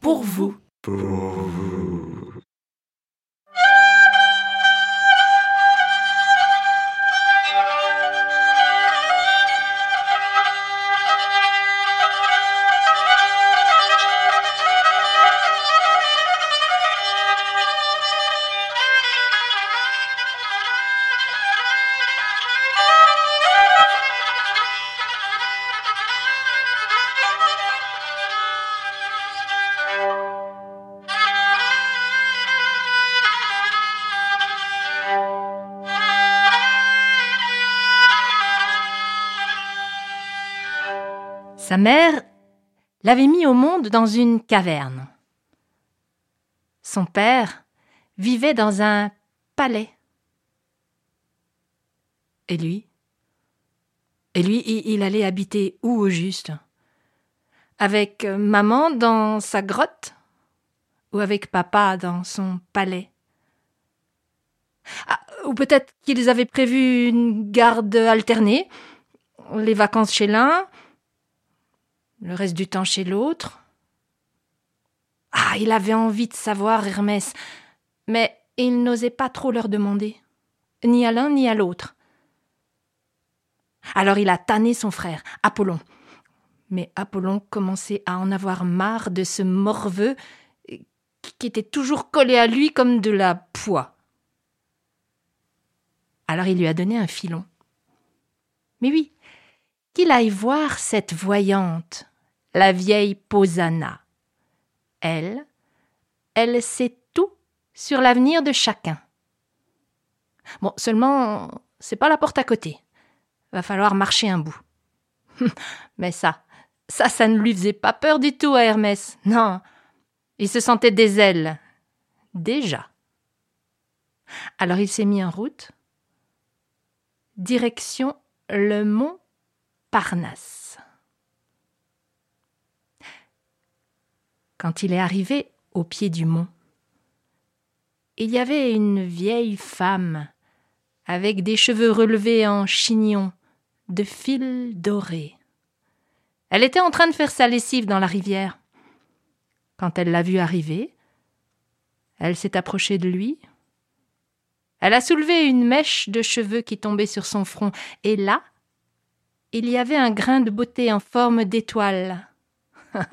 pour vous. Pour vous. Sa mère l'avait mis au monde dans une caverne. Son père vivait dans un palais. Et lui? Et lui, il allait habiter où au juste? Avec maman dans sa grotte? Ou avec papa dans son palais? Ah, Ou peut-être qu'ils avaient prévu une garde alternée, les vacances chez l'un, le reste du temps chez l'autre. Ah, il avait envie de savoir, Hermès, mais il n'osait pas trop leur demander, ni à l'un ni à l'autre. Alors il a tanné son frère, Apollon. Mais Apollon commençait à en avoir marre de ce morveux qui était toujours collé à lui comme de la poix. Alors il lui a donné un filon. Mais oui, qu'il aille voir cette voyante la vieille Posana. Elle, elle sait tout sur l'avenir de chacun. Bon, seulement, c'est pas la porte à côté. Va falloir marcher un bout. Mais ça, ça, ça ne lui faisait pas peur du tout à Hermès. Non, il se sentait des ailes. Déjà. Alors il s'est mis en route. Direction le mont Parnasse. Quand il est arrivé au pied du mont. Il y avait une vieille femme, avec des cheveux relevés en chignon, de fil doré. Elle était en train de faire sa lessive dans la rivière. Quand elle l'a vu arriver, elle s'est approchée de lui. Elle a soulevé une mèche de cheveux qui tombait sur son front, et là, il y avait un grain de beauté en forme d'étoile.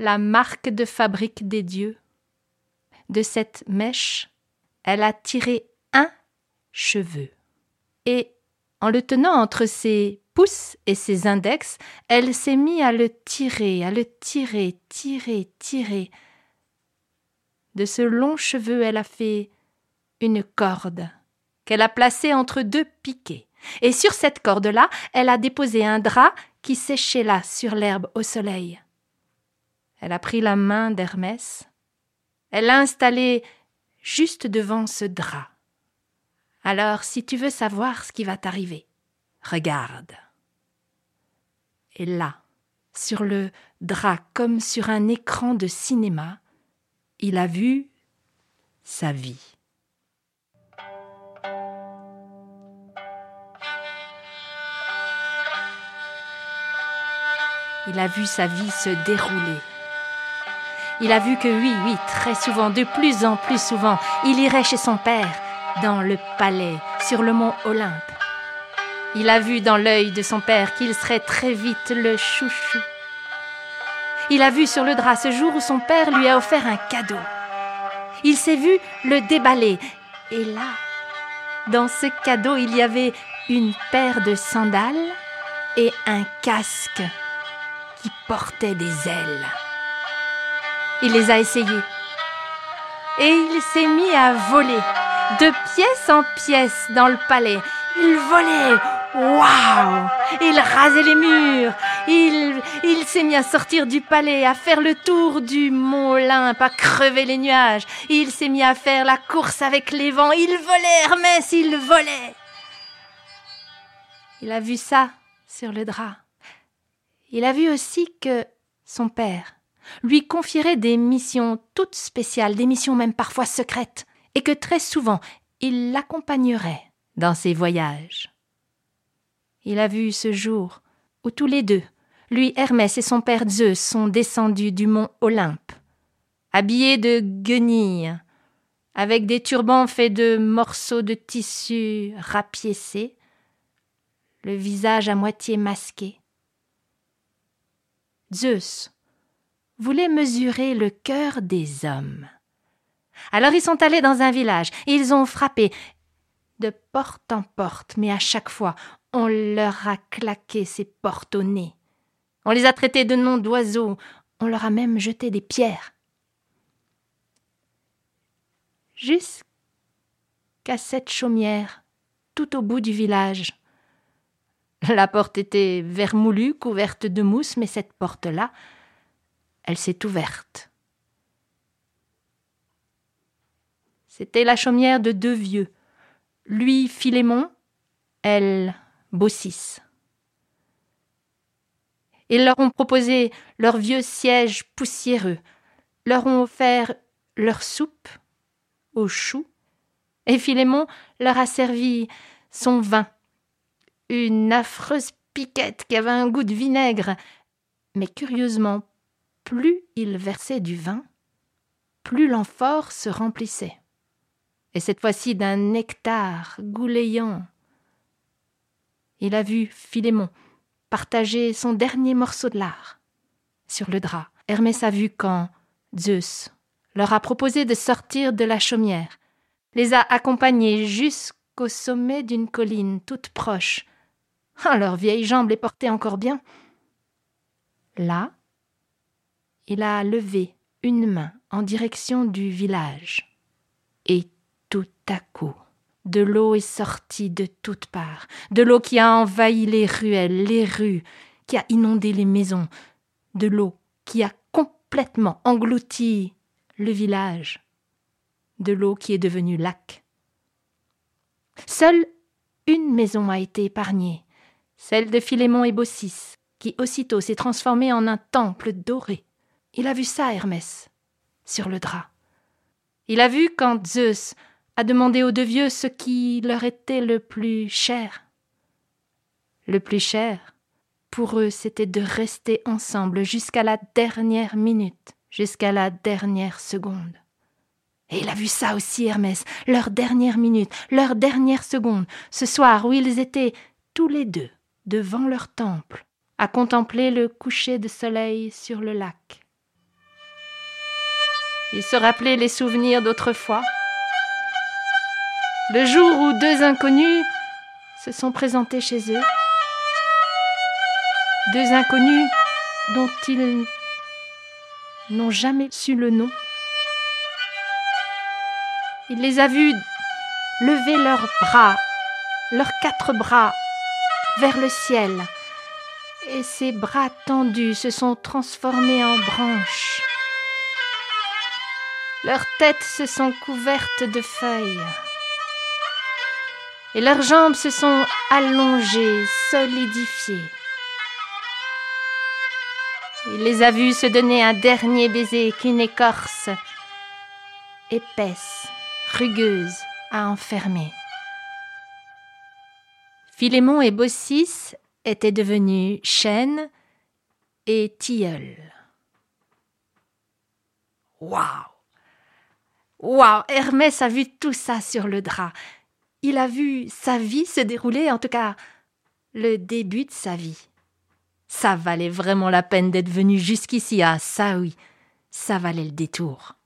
la marque de fabrique des dieux. De cette mèche, elle a tiré un cheveu. Et, en le tenant entre ses pouces et ses index, elle s'est mise à le tirer, à le tirer, tirer, tirer. De ce long cheveu, elle a fait une corde qu'elle a placée entre deux piquets. Et sur cette corde-là, elle a déposé un drap qui séchait là sur l'herbe au soleil. Elle a pris la main d'Hermès. Elle l'a installé juste devant ce drap. Alors, si tu veux savoir ce qui va t'arriver, regarde. Et là, sur le drap comme sur un écran de cinéma, il a vu sa vie. Il a vu sa vie se dérouler il a vu que oui, oui, très souvent, de plus en plus souvent, il irait chez son père, dans le palais, sur le mont Olympe. Il a vu dans l'œil de son père qu'il serait très vite le chouchou. Il a vu sur le drap ce jour où son père lui a offert un cadeau. Il s'est vu le déballer. Et là, dans ce cadeau, il y avait une paire de sandales et un casque qui portait des ailes. Il les a essayés. Et il s'est mis à voler, de pièce en pièce dans le palais. Il volait. Waouh Il rasait les murs. Il, il s'est mis à sortir du palais, à faire le tour du mont Olympe, à crever les nuages. Il s'est mis à faire la course avec les vents. Il volait, Hermès, il volait. Il a vu ça sur le drap. Il a vu aussi que son père, lui confierait des missions toutes spéciales, des missions même parfois secrètes, et que très souvent il l'accompagnerait dans ses voyages. Il a vu ce jour où tous les deux, lui Hermès et son père Zeus sont descendus du mont Olympe, habillés de guenilles, avec des turbans faits de morceaux de tissu rapiécés, le visage à moitié masqué. Zeus voulait mesurer le cœur des hommes. Alors ils sont allés dans un village ils ont frappé de porte en porte, mais à chaque fois on leur a claqué ses portes au nez. On les a traités de noms d'oiseaux, on leur a même jeté des pierres. Jusqu'à cette chaumière, tout au bout du village. La porte était vermoulue, couverte de mousse, mais cette porte-là, elle s'est ouverte. C'était la chaumière de deux vieux, lui Philémon, elle Baucis. Ils leur ont proposé leur vieux siège poussiéreux, leur ont offert leur soupe aux choux, et Philémon leur a servi son vin, une affreuse piquette qui avait un goût de vinaigre. Mais curieusement, plus il versait du vin, plus l'amphore se remplissait. Et cette fois-ci d'un nectar gouléant. Il a vu Philémon partager son dernier morceau de lard. Sur le drap, Hermès a vu quand Zeus leur a proposé de sortir de la chaumière, les a accompagnés jusqu'au sommet d'une colline toute proche. Ah, leurs vieilles jambes les portaient encore bien. Là, il a levé une main en direction du village. Et tout à coup, de l'eau est sortie de toutes parts, de l'eau qui a envahi les ruelles, les rues, qui a inondé les maisons, de l'eau qui a complètement englouti le village, de l'eau qui est devenue lac. Seule une maison a été épargnée, celle de Philémon et Baucis, qui aussitôt s'est transformée en un temple doré. Il a vu ça, Hermès, sur le drap. Il a vu quand Zeus a demandé aux deux vieux ce qui leur était le plus cher. Le plus cher, pour eux, c'était de rester ensemble jusqu'à la dernière minute, jusqu'à la dernière seconde. Et il a vu ça aussi, Hermès, leur dernière minute, leur dernière seconde, ce soir où ils étaient tous les deux devant leur temple, à contempler le coucher de soleil sur le lac. Il se rappelait les souvenirs d'autrefois, le jour où deux inconnus se sont présentés chez eux, deux inconnus dont ils n'ont jamais su le nom. Il les a vus lever leurs bras, leurs quatre bras, vers le ciel, et ses bras tendus se sont transformés en branches. Leurs têtes se sont couvertes de feuilles et leurs jambes se sont allongées, solidifiées. Il les a vus se donner un dernier baiser qu'une écorce épaisse, rugueuse, a enfermé. Philémon et Baucis étaient devenus chênes et tilleuls. Waouh! Waouh! Hermès a vu tout ça sur le drap il a vu sa vie se dérouler, en tout cas le début de sa vie. Ça valait vraiment la peine d'être venu jusqu'ici. Ah, ça oui, ça valait le détour.